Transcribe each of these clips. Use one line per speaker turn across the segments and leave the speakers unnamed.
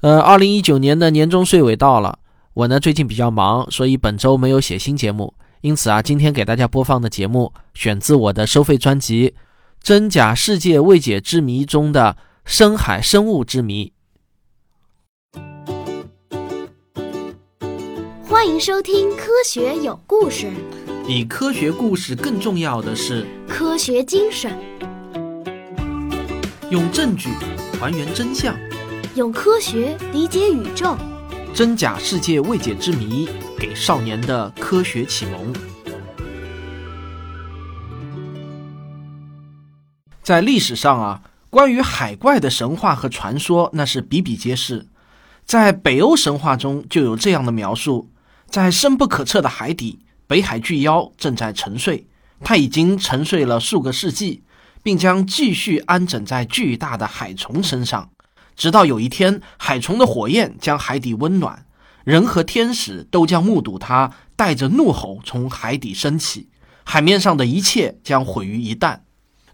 呃，二零一九年的年终岁尾到了，我呢最近比较忙，所以本周没有写新节目。因此啊，今天给大家播放的节目选自我的收费专辑《真假世界未解之谜》中的深海生物之谜。
欢迎收听《科学有故事》，
比科学故事更重要的是
科学精神，
用证据还原真相。
用科学理解宇宙，
真假世界未解之谜，给少年的科学启蒙。在历史上啊，关于海怪的神话和传说那是比比皆是。在北欧神话中就有这样的描述：在深不可测的海底，北海巨妖正在沉睡，它已经沉睡了数个世纪，并将继续安枕在巨大的海虫身上。直到有一天，海虫的火焰将海底温暖，人和天使都将目睹它带着怒吼从海底升起，海面上的一切将毁于一旦。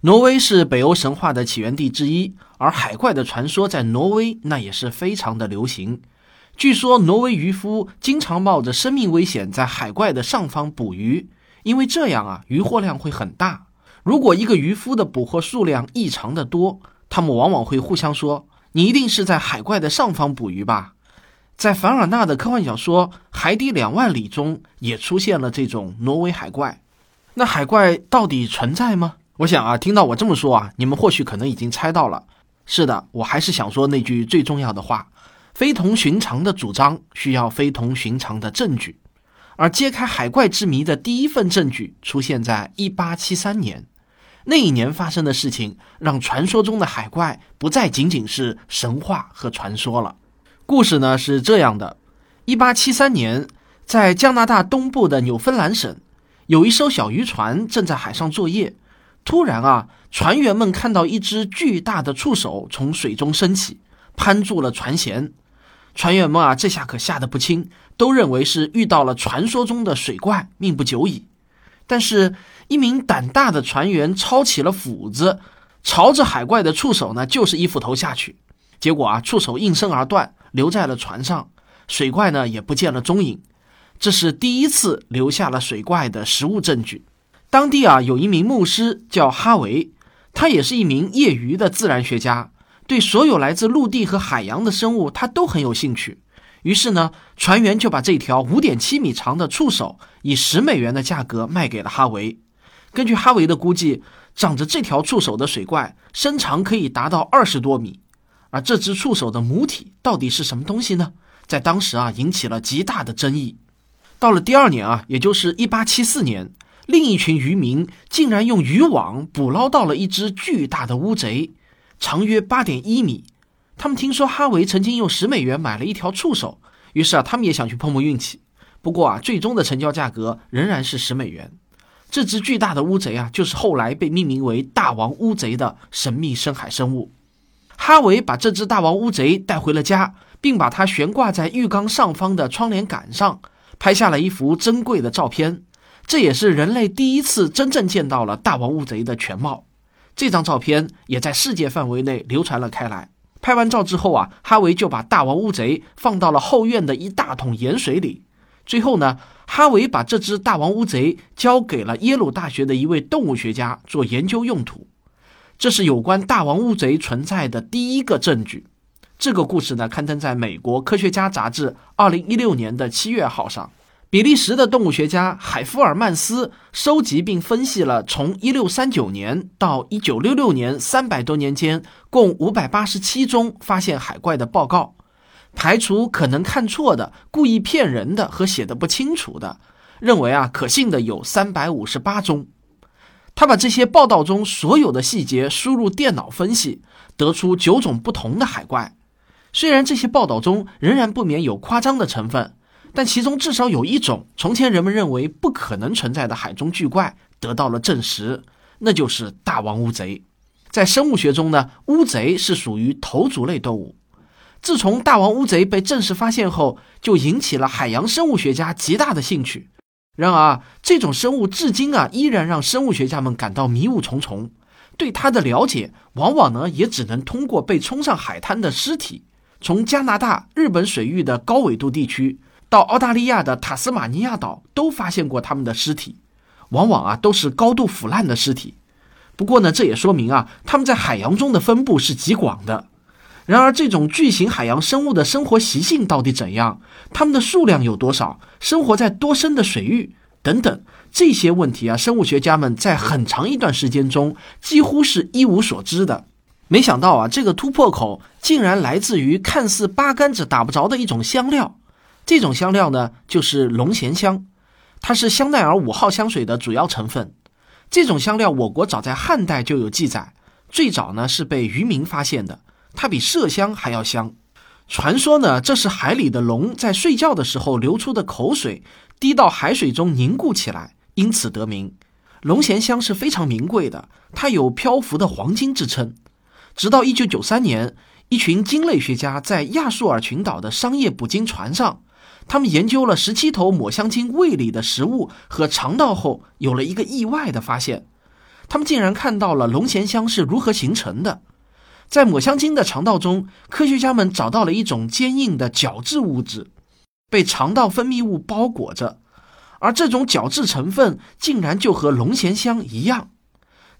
挪威是北欧神话的起源地之一，而海怪的传说在挪威那也是非常的流行。据说，挪威渔夫经常冒着生命危险在海怪的上方捕鱼，因为这样啊，渔获量会很大。如果一个渔夫的捕获数量异常的多，他们往往会互相说。你一定是在海怪的上方捕鱼吧？在凡尔纳的科幻小说《海底两万里》中，也出现了这种挪威海怪。那海怪到底存在吗？我想啊，听到我这么说啊，你们或许可能已经猜到了。是的，我还是想说那句最重要的话：非同寻常的主张需要非同寻常的证据。而揭开海怪之谜的第一份证据出现在1873年。那一年发生的事情，让传说中的海怪不再仅仅是神话和传说了。故事呢是这样的：一八七三年，在加拿大东部的纽芬兰省，有一艘小渔船正在海上作业。突然啊，船员们看到一只巨大的触手从水中升起，攀住了船舷。船员们啊，这下可吓得不轻，都认为是遇到了传说中的水怪，命不久矣。但是，一名胆大的船员抄起了斧子，朝着海怪的触手呢，就是一斧头下去。结果啊，触手应声而断，留在了船上，水怪呢也不见了踪影。这是第一次留下了水怪的实物证据。当地啊，有一名牧师叫哈维，他也是一名业余的自然学家，对所有来自陆地和海洋的生物，他都很有兴趣。于是呢，船员就把这条五点七米长的触手以十美元的价格卖给了哈维。根据哈维的估计，长着这条触手的水怪身长可以达到二十多米。而这只触手的母体到底是什么东西呢？在当时啊，引起了极大的争议。到了第二年啊，也就是一八七四年，另一群渔民竟然用渔网捕捞到了一只巨大的乌贼，长约八点一米。他们听说哈维曾经用十美元买了一条触手，于是啊，他们也想去碰碰运气。不过啊，最终的成交价格仍然是十美元。这只巨大的乌贼啊，就是后来被命名为“大王乌贼”的神秘深海生物。哈维把这只大王乌贼带回了家，并把它悬挂在浴缸上方的窗帘杆上，拍下了一幅珍贵的照片。这也是人类第一次真正见到了大王乌贼的全貌。这张照片也在世界范围内流传了开来。拍完照之后啊，哈维就把大王乌贼放到了后院的一大桶盐水里。最后呢，哈维把这只大王乌贼交给了耶鲁大学的一位动物学家做研究用途。这是有关大王乌贼存在的第一个证据。这个故事呢，刊登在美国科学家杂志二零一六年的七月号上。比利时的动物学家海夫尔曼斯收集并分析了从1639年到1966年三百多年间共587宗发现海怪的报告，排除可能看错的、故意骗人的和写的不清楚的，认为啊可信的有358宗。他把这些报道中所有的细节输入电脑分析，得出九种不同的海怪。虽然这些报道中仍然不免有夸张的成分。但其中至少有一种从前人们认为不可能存在的海中巨怪得到了证实，那就是大王乌贼。在生物学中呢，乌贼是属于头足类动物。自从大王乌贼被正式发现后，就引起了海洋生物学家极大的兴趣。然而，这种生物至今啊，依然让生物学家们感到迷雾重重。对它的了解，往往呢，也只能通过被冲上海滩的尸体。从加拿大、日本水域的高纬度地区到澳大利亚的塔斯马尼亚岛，都发现过他们的尸体，往往啊都是高度腐烂的尸体。不过呢，这也说明啊，他们在海洋中的分布是极广的。然而，这种巨型海洋生物的生活习性到底怎样？它们的数量有多少？生活在多深的水域？等等这些问题啊，生物学家们在很长一段时间中几乎是一无所知的。没想到啊，这个突破口竟然来自于看似八竿子打不着的一种香料。这种香料呢，就是龙涎香，它是香奈儿五号香水的主要成分。这种香料，我国早在汉代就有记载，最早呢是被渔民发现的。它比麝香还要香。传说呢，这是海里的龙在睡觉的时候流出的口水滴到海水中凝固起来，因此得名。龙涎香是非常名贵的，它有漂浮的黄金之称。直到一九九三年，一群鲸类学家在亚速尔群岛的商业捕鲸船上，他们研究了十七头抹香鲸胃里的食物和肠道后，有了一个意外的发现：他们竟然看到了龙涎香是如何形成的。在抹香鲸的肠道中，科学家们找到了一种坚硬的角质物质，被肠道分泌物包裹着，而这种角质成分竟然就和龙涎香一样。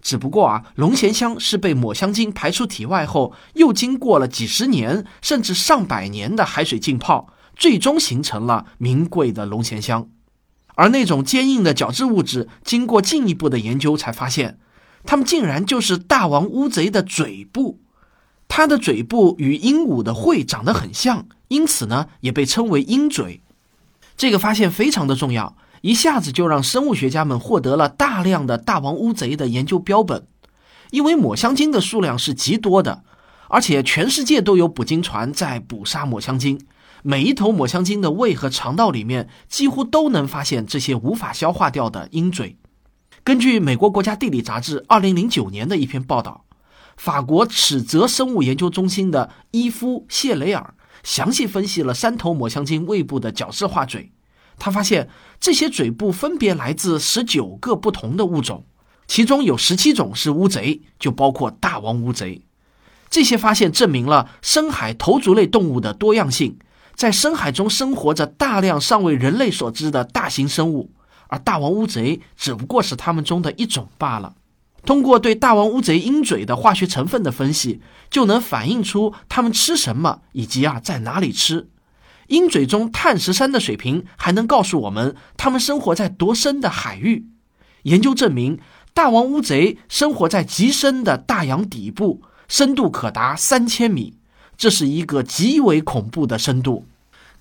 只不过啊，龙涎香是被抹香鲸排出体外后，又经过了几十年甚至上百年的海水浸泡，最终形成了名贵的龙涎香。而那种坚硬的角质物质，经过进一步的研究才发现，它们竟然就是大王乌贼的嘴部。它的嘴部与鹦鹉的喙长得很像，因此呢，也被称为鹰嘴。这个发现非常的重要，一下子就让生物学家们获得了大量的大王乌贼的研究标本。因为抹香鲸的数量是极多的，而且全世界都有捕鲸船在捕杀抹香鲸，每一头抹香鲸的胃和肠道里面几乎都能发现这些无法消化掉的鹰嘴。根据美国国家地理杂志二零零九年的一篇报道。法国尺泽生物研究中心的伊夫·谢雷尔详细分析了三头抹香鲸胃部的角质化嘴，他发现这些嘴部分别来自十九个不同的物种，其中有十七种是乌贼，就包括大王乌贼。这些发现证明了深海头足类动物的多样性，在深海中生活着大量尚未人类所知的大型生物，而大王乌贼只不过是它们中的一种罢了。通过对大王乌贼鹰嘴的化学成分的分析，就能反映出它们吃什么以及啊在哪里吃。鹰嘴中碳十三的水平还能告诉我们它们生活在多深的海域。研究证明，大王乌贼生活在极深的大洋底部，深度可达三千米，这是一个极为恐怖的深度。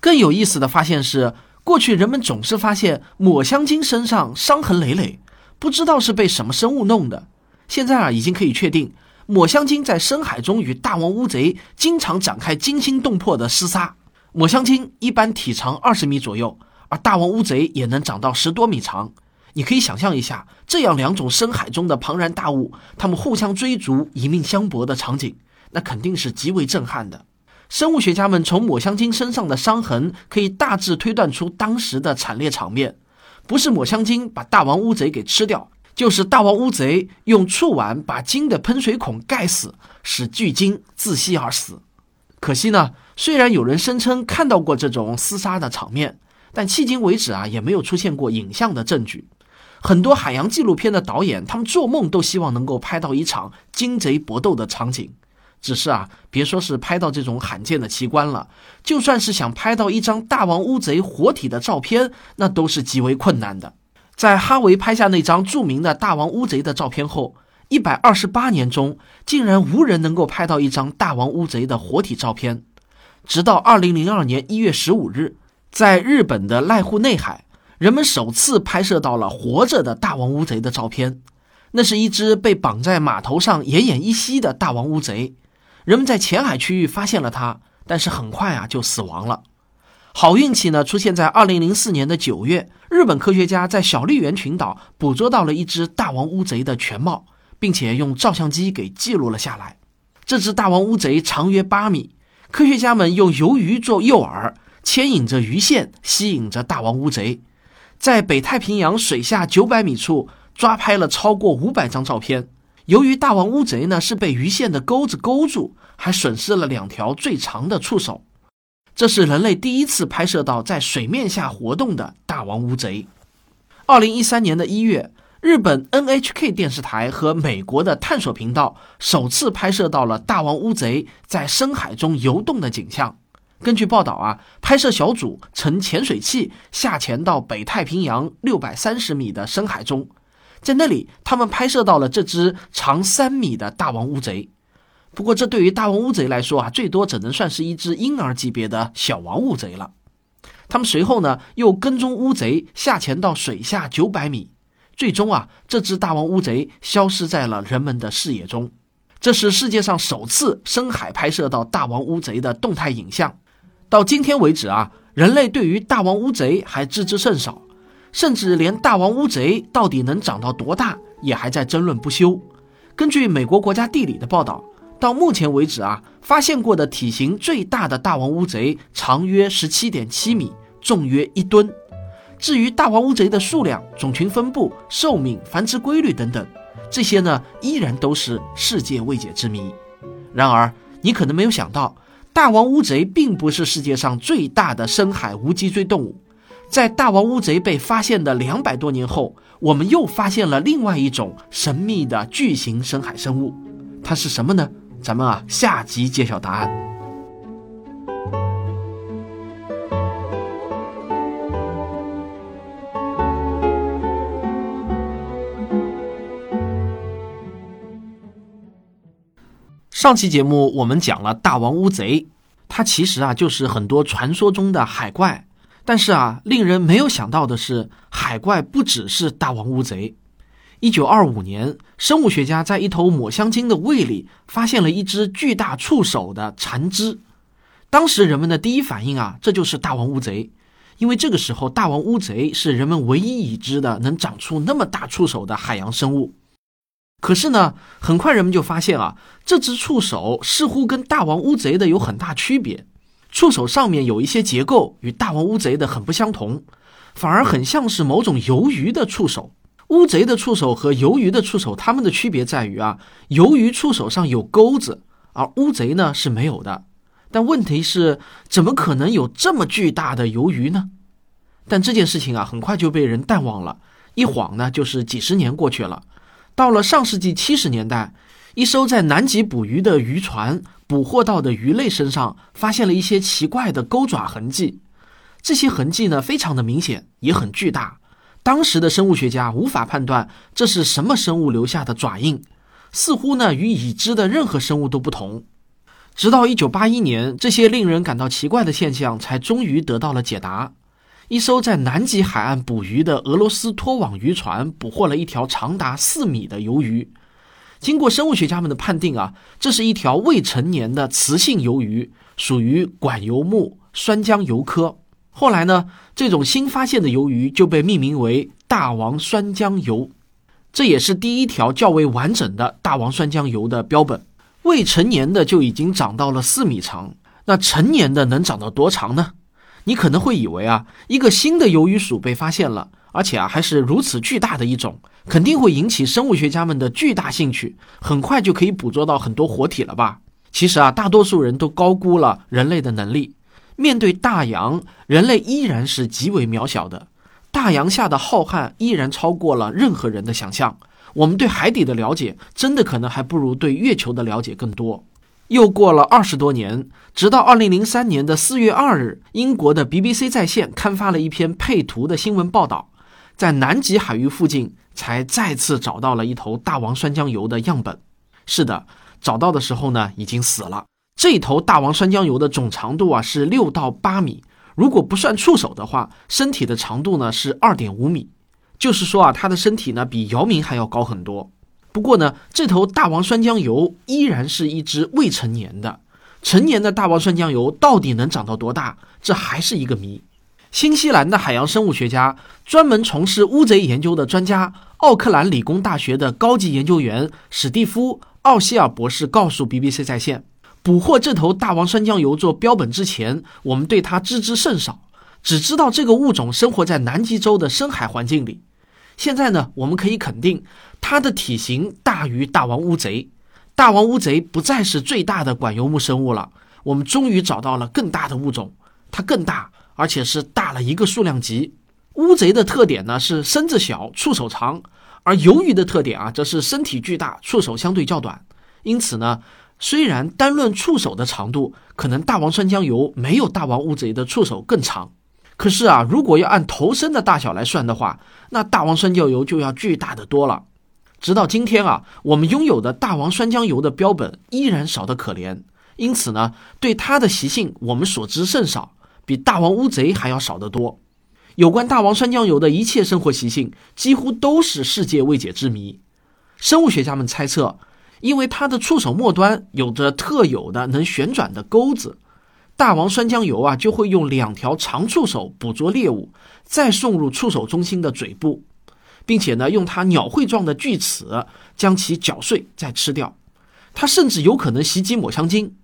更有意思的发现是，过去人们总是发现抹香鲸身上伤痕累累，不知道是被什么生物弄的。现在啊，已经可以确定，抹香鲸在深海中与大王乌贼经常展开惊心动魄的厮杀。抹香鲸一般体长二十米左右，而大王乌贼也能长到十多米长。你可以想象一下，这样两种深海中的庞然大物，它们互相追逐、以命相搏的场景，那肯定是极为震撼的。生物学家们从抹香鲸身上的伤痕，可以大致推断出当时的惨烈场面：不是抹香鲸把大王乌贼给吃掉。就是大王乌贼用触腕把鲸的喷水孔盖死，使巨鲸窒息而死。可惜呢，虽然有人声称看到过这种厮杀的场面，但迄今为止啊，也没有出现过影像的证据。很多海洋纪录片的导演，他们做梦都希望能够拍到一场鲸贼搏斗的场景。只是啊，别说是拍到这种罕见的奇观了，就算是想拍到一张大王乌贼活体的照片，那都是极为困难的。在哈维拍下那张著名的大王乌贼的照片后，一百二十八年中竟然无人能够拍到一张大王乌贼的活体照片。直到二零零二年一月十五日，在日本的濑户内海，人们首次拍摄到了活着的大王乌贼的照片。那是一只被绑在码头上奄奄一息的大王乌贼。人们在浅海区域发现了它，但是很快啊就死亡了。好运气呢，出现在二零零四年的九月，日本科学家在小笠原群岛捕捉到了一只大王乌贼的全貌，并且用照相机给记录了下来。这只大王乌贼长约八米，科学家们用鱿鱼做诱饵，牵引着鱼线，吸引着大王乌贼，在北太平洋水下九百米处抓拍了超过五百张照片。由于大王乌贼呢是被鱼线的钩子勾住，还损失了两条最长的触手。这是人类第一次拍摄到在水面下活动的大王乌贼。二零一三年的一月，日本 NHK 电视台和美国的探索频道首次拍摄到了大王乌贼在深海中游动的景象。根据报道啊，拍摄小组乘潜水器下潜到北太平洋六百三十米的深海中，在那里，他们拍摄到了这只长三米的大王乌贼。不过，这对于大王乌贼来说啊，最多只能算是一只婴儿级别的小王乌贼了。他们随后呢，又跟踪乌贼下潜到水下九百米，最终啊，这只大王乌贼消失在了人们的视野中。这是世界上首次深海拍摄到大王乌贼的动态影像。到今天为止啊，人类对于大王乌贼还知之甚少，甚至连大王乌贼到底能长到多大，也还在争论不休。根据美国国家地理的报道。到目前为止啊，发现过的体型最大的大王乌贼长约十七点七米，重约一吨。至于大王乌贼的数量、种群分布、寿命、繁殖规律等等，这些呢依然都是世界未解之谜。然而，你可能没有想到，大王乌贼并不是世界上最大的深海无脊椎动物。在大王乌贼被发现的两百多年后，我们又发现了另外一种神秘的巨型深海生物，它是什么呢？咱们啊，下集揭晓答案。上期节目我们讲了大王乌贼，它其实啊就是很多传说中的海怪。但是啊，令人没有想到的是，海怪不只是大王乌贼。一九二五年，生物学家在一头抹香鲸的胃里发现了一只巨大触手的残肢。当时人们的第一反应啊，这就是大王乌贼，因为这个时候大王乌贼是人们唯一已知的能长出那么大触手的海洋生物。可是呢，很快人们就发现啊，这只触手似乎跟大王乌贼的有很大区别，触手上面有一些结构与大王乌贼的很不相同，反而很像是某种鱿鱼的触手。乌贼的触手和鱿鱼的触手，它们的区别在于啊，鱿鱼触手上有钩子，而乌贼呢是没有的。但问题是，怎么可能有这么巨大的鱿鱼呢？但这件事情啊，很快就被人淡忘了，一晃呢就是几十年过去了。到了上世纪七十年代，一艘在南极捕鱼的渔船捕获到的鱼类身上发现了一些奇怪的钩爪痕迹，这些痕迹呢非常的明显，也很巨大。当时的生物学家无法判断这是什么生物留下的爪印，似乎呢与已知的任何生物都不同。直到一九八一年，这些令人感到奇怪的现象才终于得到了解答。一艘在南极海岸捕鱼的俄罗斯拖网渔船捕获了一条长达四米的鱿鱼。经过生物学家们的判定啊，这是一条未成年的雌性鱿鱼，属于管鱿目酸浆鱿科。后来呢，这种新发现的鱿鱼就被命名为大王酸浆鱿，这也是第一条较为完整的大王酸浆鱿的标本。未成年的就已经长到了四米长，那成年的能长到多长呢？你可能会以为啊，一个新的鱿鱼属被发现了，而且啊还是如此巨大的一种，肯定会引起生物学家们的巨大兴趣，很快就可以捕捉到很多活体了吧？其实啊，大多数人都高估了人类的能力。面对大洋，人类依然是极为渺小的。大洋下的浩瀚依然超过了任何人的想象。我们对海底的了解，真的可能还不如对月球的了解更多。又过了二十多年，直到二零零三年的四月二日，英国的 BBC 在线刊发了一篇配图的新闻报道，在南极海域附近才再次找到了一头大王酸浆鱿的样本。是的，找到的时候呢，已经死了。这头大王酸浆鱿的总长度啊是六到八米，如果不算触手的话，身体的长度呢是二点五米，就是说啊，它的身体呢比姚明还要高很多。不过呢，这头大王酸浆鱿依然是一只未成年的，成年的大王酸浆鱿到底能长到多大，这还是一个谜。新西兰的海洋生物学家，专门从事乌贼研究的专家，奥克兰理工大学的高级研究员史蒂夫·奥希尔博士告诉 BBC 在线。捕获这头大王酸浆鱿做标本之前，我们对它知之甚少，只知道这个物种生活在南极洲的深海环境里。现在呢，我们可以肯定，它的体型大于大王乌贼。大王乌贼不再是最大的管游目生物了，我们终于找到了更大的物种，它更大，而且是大了一个数量级。乌贼的特点呢是身子小，触手长，而鱿鱼的特点啊则是身体巨大，触手相对较短。因此呢，虽然单论触手的长度，可能大王酸浆鱿没有大王乌贼的触手更长，可是啊，如果要按头身的大小来算的话，那大王酸浆鱿就要巨大的多了。直到今天啊，我们拥有的大王酸浆鱿的标本依然少得可怜，因此呢，对它的习性我们所知甚少，比大王乌贼还要少得多。有关大王酸浆鱿的一切生活习性，几乎都是世界未解之谜。生物学家们猜测，因为它的触手末端有着特有的能旋转的钩子，大王酸浆鱿啊就会用两条长触手捕捉猎物，再送入触手中心的嘴部。并且呢，用它鸟喙状的锯齿将其搅碎再吃掉。它甚至有可能袭击抹香鲸。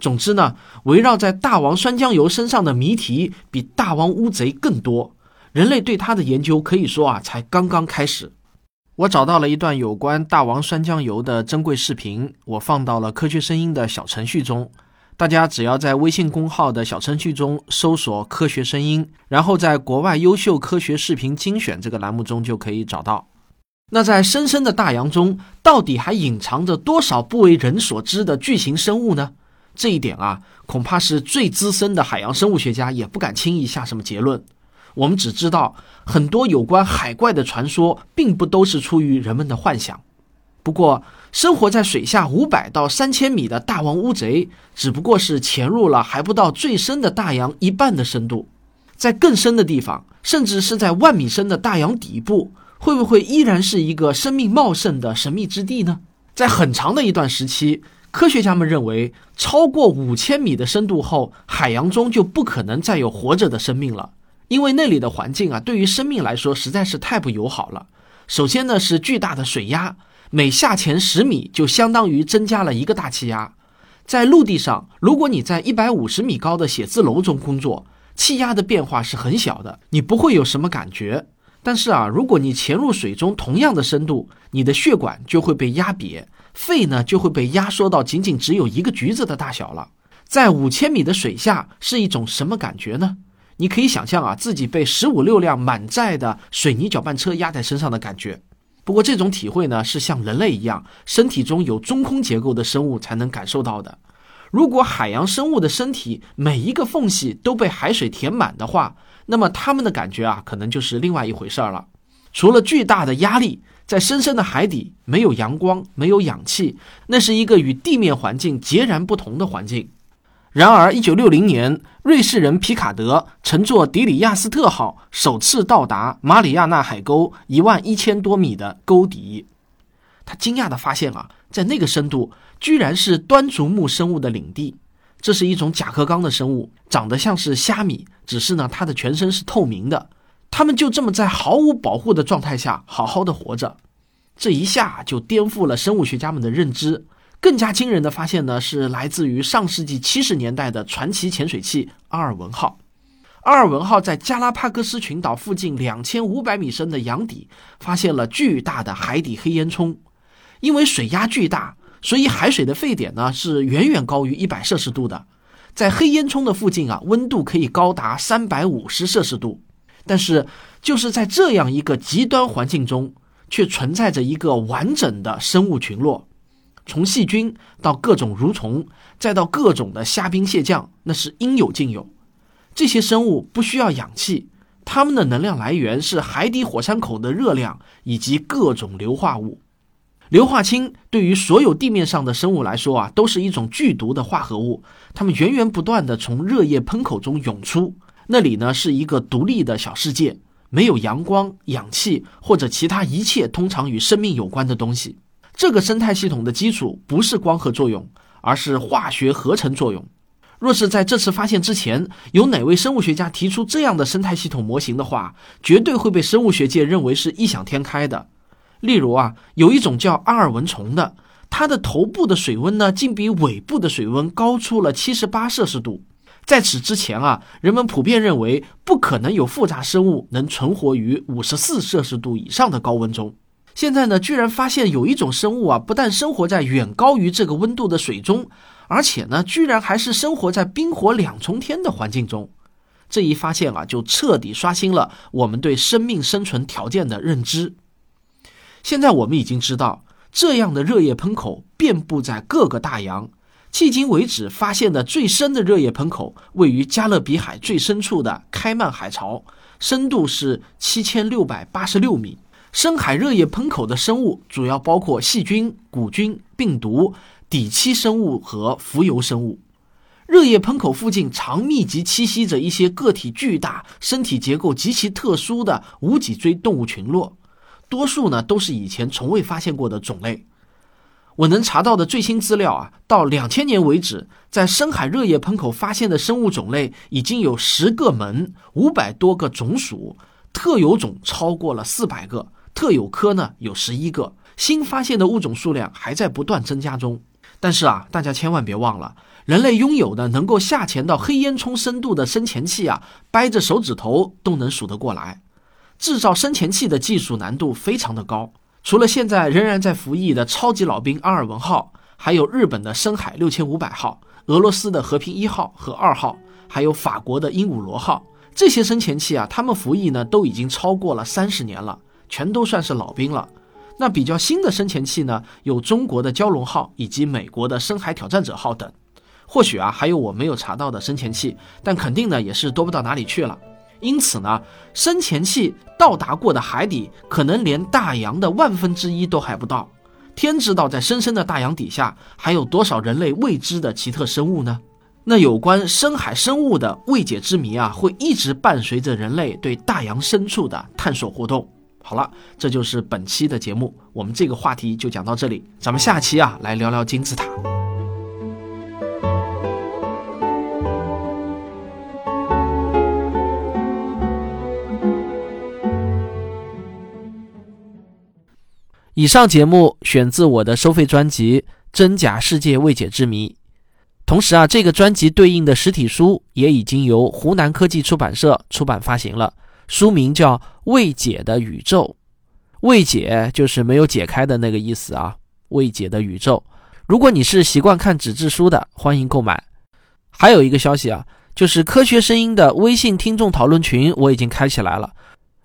总之呢，围绕在大王酸浆鱿身上的谜题比大王乌贼更多。人类对它的研究可以说啊，才刚刚开始。我找到了一段有关大王酸浆鱿的珍贵视频，我放到了科学声音的小程序中。大家只要在微信公号的小程序中搜索“科学声音”，然后在国外优秀科学视频精选这个栏目中就可以找到。那在深深的大洋中，到底还隐藏着多少不为人所知的巨型生物呢？这一点啊，恐怕是最资深的海洋生物学家也不敢轻易下什么结论。我们只知道，很多有关海怪的传说，并不都是出于人们的幻想。不过，生活在水下五百到三千米的大王乌贼，只不过是潜入了还不到最深的大洋一半的深度。在更深的地方，甚至是在万米深的大洋底部，会不会依然是一个生命茂盛的神秘之地呢？在很长的一段时期，科学家们认为，超过五千米的深度后，海洋中就不可能再有活着的生命了，因为那里的环境啊，对于生命来说实在是太不友好了。首先呢，是巨大的水压。每下潜十米，就相当于增加了一个大气压。在陆地上，如果你在一百五十米高的写字楼中工作，气压的变化是很小的，你不会有什么感觉。但是啊，如果你潜入水中同样的深度，你的血管就会被压瘪，肺呢就会被压缩到仅仅只有一个橘子的大小了。在五千米的水下是一种什么感觉呢？你可以想象啊，自己被十五六辆满载的水泥搅拌车压在身上的感觉。不过这种体会呢，是像人类一样，身体中有中空结构的生物才能感受到的。如果海洋生物的身体每一个缝隙都被海水填满的话，那么它们的感觉啊，可能就是另外一回事儿了。除了巨大的压力，在深深的海底没有阳光，没有氧气，那是一个与地面环境截然不同的环境。然而，一九六零年，瑞士人皮卡德乘坐迪里亚斯特号首次到达马里亚纳海沟一万一千多米的沟底。他惊讶地发现啊，在那个深度，居然是端足目生物的领地。这是一种甲壳纲的生物，长得像是虾米，只是呢，它的全身是透明的。他们就这么在毫无保护的状态下好好的活着。这一下就颠覆了生物学家们的认知。更加惊人的发现呢，是来自于上世纪七十年代的传奇潜水器阿尔文号。阿尔文号在加拉帕戈斯群岛附近两千五百米深的洋底发现了巨大的海底黑烟囱。因为水压巨大，所以海水的沸点呢是远远高于一百摄氏度的。在黑烟囱的附近啊，温度可以高达三百五十摄氏度。但是就是在这样一个极端环境中，却存在着一个完整的生物群落。从细菌到各种蠕虫，再到各种的虾兵蟹将，那是应有尽有。这些生物不需要氧气，它们的能量来源是海底火山口的热量以及各种硫化物。硫化氢对于所有地面上的生物来说啊，都是一种剧毒的化合物。它们源源不断的从热液喷口中涌出，那里呢是一个独立的小世界，没有阳光、氧气或者其他一切通常与生命有关的东西。这个生态系统的基础不是光合作用，而是化学合成作用。若是在这次发现之前，有哪位生物学家提出这样的生态系统模型的话，绝对会被生物学界认为是异想天开的。例如啊，有一种叫阿尔文虫的，它的头部的水温呢，竟比尾部的水温高出了七十八摄氏度。在此之前啊，人们普遍认为不可能有复杂生物能存活于五十四摄氏度以上的高温中。现在呢，居然发现有一种生物啊，不但生活在远高于这个温度的水中，而且呢，居然还是生活在冰火两重天的环境中。这一发现啊，就彻底刷新了我们对生命生存条件的认知。现在我们已经知道，这样的热液喷口遍布在各个大洋。迄今为止发现的最深的热液喷口位于加勒比海最深处的开曼海槽，深度是七千六百八十六米。深海热液喷口的生物主要包括细菌、古菌、病毒、底栖生物和浮游生物。热液喷口附近常密集栖息着一些个体巨大、身体结构极其特殊的无脊椎动物群落，多数呢都是以前从未发现过的种类。我能查到的最新资料啊，到两千年为止，在深海热液喷口发现的生物种类已经有十个门、五百多个种属，特有种超过了四百个。特有科呢有十一个，新发现的物种数量还在不断增加中。但是啊，大家千万别忘了，人类拥有的能够下潜到黑烟囱深度的深潜器啊，掰着手指头都能数得过来。制造深潜器的技术难度非常的高。除了现在仍然在服役的超级老兵阿尔文号，还有日本的深海六千五百号、俄罗斯的和平一号和二号，还有法国的鹦鹉螺号这些深潜器啊，他们服役呢都已经超过了三十年了。全都算是老兵了。那比较新的深潜器呢，有中国的蛟龙号以及美国的深海挑战者号等。或许啊，还有我没有查到的深潜器，但肯定呢也是多不到哪里去了。因此呢，深潜器到达过的海底，可能连大洋的万分之一都还不到。天知道，在深深的大洋底下，还有多少人类未知的奇特生物呢？那有关深海生物的未解之谜啊，会一直伴随着人类对大洋深处的探索活动。好了，这就是本期的节目，我们这个话题就讲到这里，咱们下期啊来聊聊金字塔。以上节目选自我的收费专辑《真假世界未解之谜》，同时啊，这个专辑对应的实体书也已经由湖南科技出版社出版发行了。书名叫《未解的宇宙》，未解就是没有解开的那个意思啊。未解的宇宙，如果你是习惯看纸质书的，欢迎购买。还有一个消息啊，就是科学声音的微信听众讨论群我已经开起来了。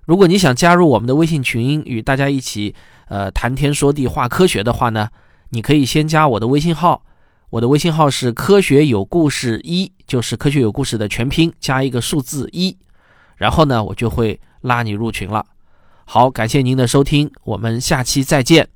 如果你想加入我们的微信群，与大家一起呃谈天说地话科学的话呢，你可以先加我的微信号，我的微信号是科学有故事一，就是科学有故事的全拼加一个数字一。然后呢，我就会拉你入群了。好，感谢您的收听，我们下期再见。